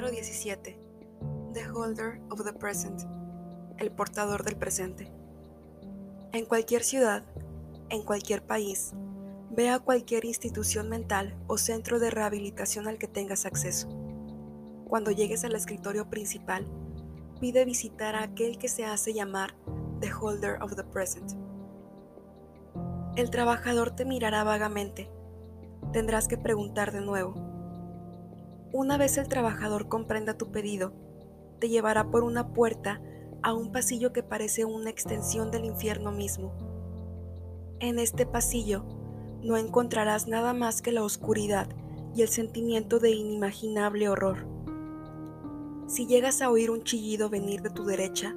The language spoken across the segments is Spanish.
Número 17. The Holder of the Present. El portador del presente. En cualquier ciudad, en cualquier país, ve a cualquier institución mental o centro de rehabilitación al que tengas acceso. Cuando llegues al escritorio principal, pide visitar a aquel que se hace llamar The Holder of the Present. El trabajador te mirará vagamente. Tendrás que preguntar de nuevo. Una vez el trabajador comprenda tu pedido, te llevará por una puerta a un pasillo que parece una extensión del infierno mismo. En este pasillo no encontrarás nada más que la oscuridad y el sentimiento de inimaginable horror. Si llegas a oír un chillido venir de tu derecha,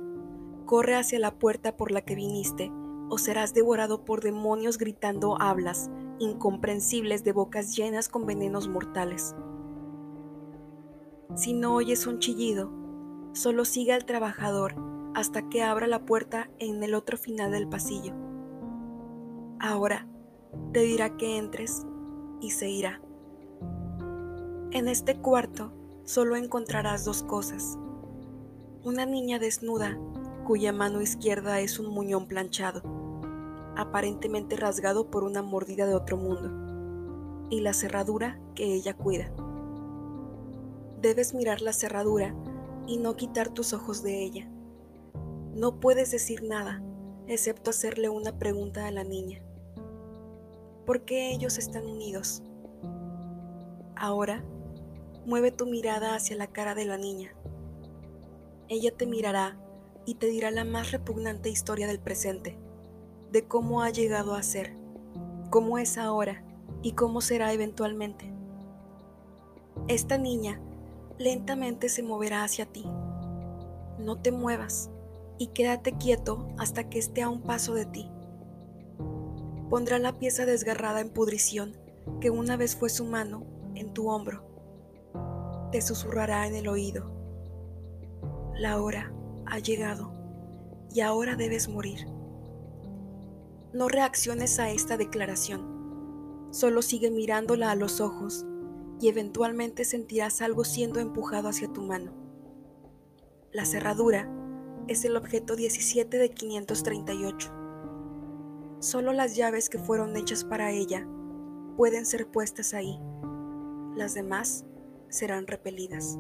corre hacia la puerta por la que viniste o serás devorado por demonios gritando hablas incomprensibles de bocas llenas con venenos mortales. Si no oyes un chillido, solo sigue al trabajador hasta que abra la puerta en el otro final del pasillo. Ahora te dirá que entres y se irá. En este cuarto solo encontrarás dos cosas. Una niña desnuda cuya mano izquierda es un muñón planchado, aparentemente rasgado por una mordida de otro mundo, y la cerradura que ella cuida. Debes mirar la cerradura y no quitar tus ojos de ella. No puedes decir nada, excepto hacerle una pregunta a la niña. ¿Por qué ellos están unidos? Ahora, mueve tu mirada hacia la cara de la niña. Ella te mirará y te dirá la más repugnante historia del presente, de cómo ha llegado a ser, cómo es ahora y cómo será eventualmente. Esta niña lentamente se moverá hacia ti. No te muevas y quédate quieto hasta que esté a un paso de ti pondrá la pieza desgarrada en pudrición que una vez fue su mano en tu hombro. Te susurrará en el oído. La hora ha llegado y ahora debes morir. No reacciones a esta declaración. Solo sigue mirándola a los ojos y eventualmente sentirás algo siendo empujado hacia tu mano. La cerradura es el objeto 17 de 538. Solo las llaves que fueron hechas para ella pueden ser puestas ahí. Las demás serán repelidas.